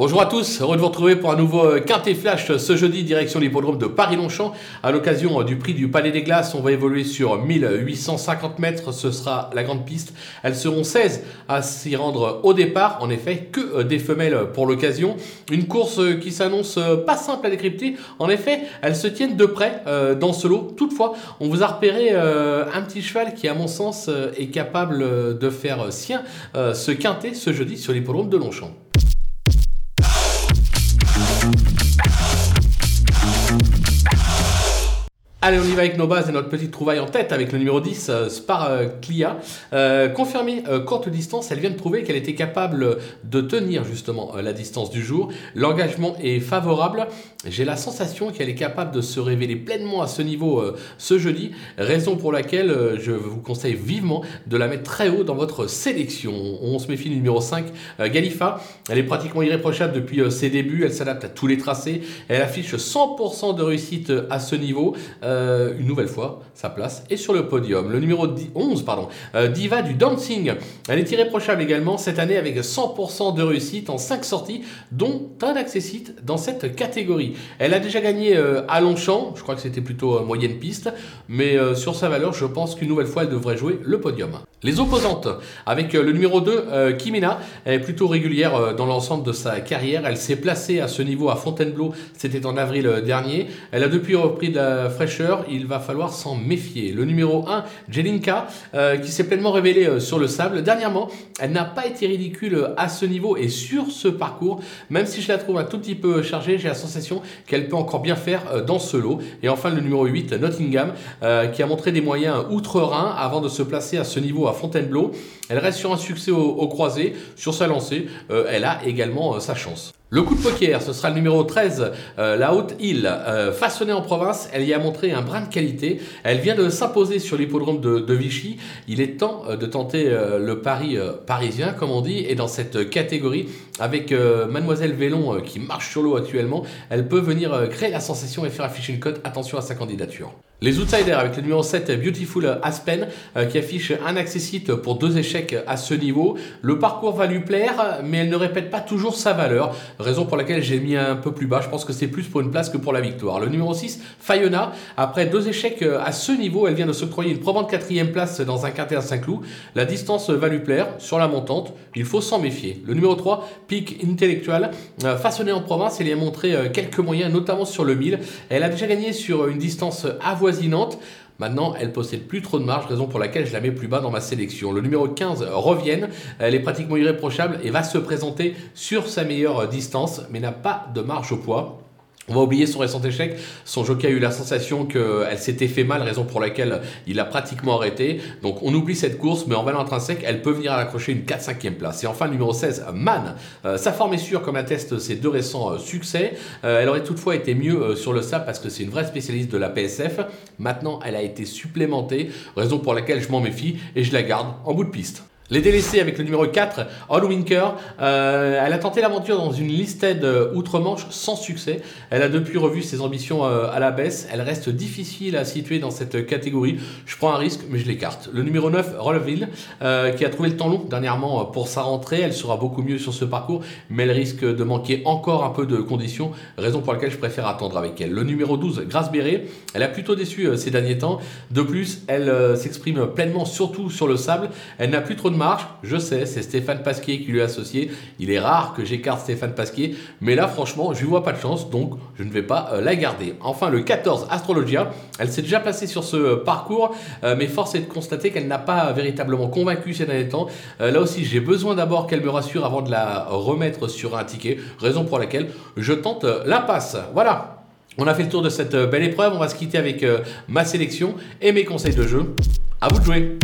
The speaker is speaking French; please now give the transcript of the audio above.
Bonjour à tous, heureux de vous retrouver pour un nouveau euh, Quintet Flash ce jeudi, direction l'hippodrome de Paris-Longchamp. À l'occasion euh, du prix du Palais des Glaces, on va évoluer sur 1850 mètres, ce sera la grande piste. Elles seront 16 à s'y rendre au départ, en effet, que euh, des femelles pour l'occasion. Une course qui s'annonce pas simple à décrypter, en effet, elles se tiennent de près dans ce lot. Toutefois, on vous a repéré un petit cheval qui, à mon sens, est capable de faire sien ce Quintet ce jeudi sur l'hippodrome de Longchamp. Allez, on y va avec nos bases et notre petite trouvaille en tête avec le numéro 10, euh, Spar euh, Clia. Euh, confirmée courte distance, elle vient de prouver qu'elle était capable de tenir justement la distance du jour. L'engagement est favorable. J'ai la sensation qu'elle est capable de se révéler pleinement à ce niveau ce jeudi, raison pour laquelle je vous conseille vivement de la mettre très haut dans votre sélection. On se méfie du numéro 5, Galifa. Elle est pratiquement irréprochable depuis ses débuts, elle s'adapte à tous les tracés, elle affiche 100% de réussite à ce niveau. Euh, une nouvelle fois sa place est sur le podium. Le numéro 11, pardon, euh, Diva du Dancing. Elle est irréprochable également cette année avec 100% de réussite en 5 sorties, dont un accessite dans cette catégorie. Elle a déjà gagné euh, à Longchamp, je crois que c'était plutôt moyenne piste, mais sur sa valeur, je pense qu'une nouvelle fois, elle devrait jouer le podium. Les opposantes, avec le numéro 2, Kimina, elle est plutôt régulière dans l'ensemble de sa carrière. Elle s'est placée à ce niveau à Fontainebleau, c'était en avril dernier. Elle a depuis repris de la fraîcheur il va falloir s'en méfier. Le numéro 1, Jelinka, euh, qui s'est pleinement révélée euh, sur le sable. Dernièrement, elle n'a pas été ridicule à ce niveau et sur ce parcours, même si je la trouve un tout petit peu chargée, j'ai la sensation qu'elle peut encore bien faire euh, dans ce lot. Et enfin, le numéro 8, Nottingham, qui a montré des moyens outre-Rhin avant de se placer à ce niveau à Fontainebleau. Elle reste sur un succès au croisé, sur sa lancée, elle a également sa chance. Le coup de poker, ce sera le numéro 13, euh, la Haute Île, euh, façonnée en province. Elle y a montré un brin de qualité. Elle vient de s'imposer sur l'hippodrome de, Vichy. Il est temps euh, de tenter le pari parisien, comme on dit, et dans cette catégorie, avec Mademoiselle Vélon qui marche sur l'eau actuellement, elle peut venir créer la sensation et faire afficher une cote. Attention à sa candidature. Les outsiders avec le numéro 7 Beautiful Aspen qui affiche un accessite pour deux échecs à ce niveau. Le parcours va lui plaire mais elle ne répète pas toujours sa valeur raison pour laquelle j'ai mis un peu plus bas. Je pense que c'est plus pour une place que pour la victoire. Le numéro 6, Fayona, après deux échecs euh, à ce niveau, elle vient de s'octroyer une probante quatrième place dans un quintet à Saint-Cloud. La distance va lui plaire sur la montante, il faut s'en méfier. Le numéro 3, Peak Intellectual, euh, façonné en province, elle y a montré euh, quelques moyens, notamment sur le 1000. Elle a déjà gagné sur une distance Maintenant, elle possède plus trop de marge, raison pour laquelle je la mets plus bas dans ma sélection. Le numéro 15, Revienne, elle est pratiquement irréprochable et va se présenter sur sa meilleure distance, mais n'a pas de marge au poids. On va oublier son récent échec. Son jockey a eu la sensation qu'elle s'était fait mal, raison pour laquelle il a pratiquement arrêté. Donc on oublie cette course, mais en valeur intrinsèque, elle peut venir à l'accrocher une 4-5e place. Et enfin, numéro 16, Man. Euh, sa forme est sûre, comme attestent ses deux récents euh, succès. Euh, elle aurait toutefois été mieux sur le sable parce que c'est une vraie spécialiste de la PSF. Maintenant, elle a été supplémentée, raison pour laquelle je m'en méfie et je la garde en bout de piste. Les délaissés avec le numéro 4, All Winker. Euh, elle a tenté l'aventure dans une listed euh, outre-Manche sans succès. Elle a depuis revu ses ambitions euh, à la baisse. Elle reste difficile à situer dans cette catégorie. Je prends un risque, mais je l'écarte. Le numéro 9, Rollville, qui a trouvé le temps long dernièrement pour sa rentrée. Elle sera beaucoup mieux sur ce parcours, mais elle risque de manquer encore un peu de conditions, raison pour laquelle je préfère attendre avec elle. Le numéro 12, Grace Béré, elle a plutôt déçu ces derniers temps. De plus, elle s'exprime pleinement, surtout sur le sable. Elle n'a plus trop de Je sais, c'est Stéphane Pasquier qui lui est associé. Il est rare que j'écarte Stéphane Pasquier, mais là, franchement, je lui vois pas de chance, donc je ne vais pas euh, la garder. Enfin, le 14, Astrologia, elle s'est déjà placée sur ce euh, parcours, euh, mais force est de constater qu'elle n'a pas véritablement convaincu ces derniers temps. là aussi, j'ai besoin d'abord qu'elle me rassure avant de la remettre sur un ticket, raison pour laquelle je tente la passe. Voilà. On a fait le tour de cette belle épreuve, on va se quitter avec ma sélection et mes conseils de jeu. À vous de jouer.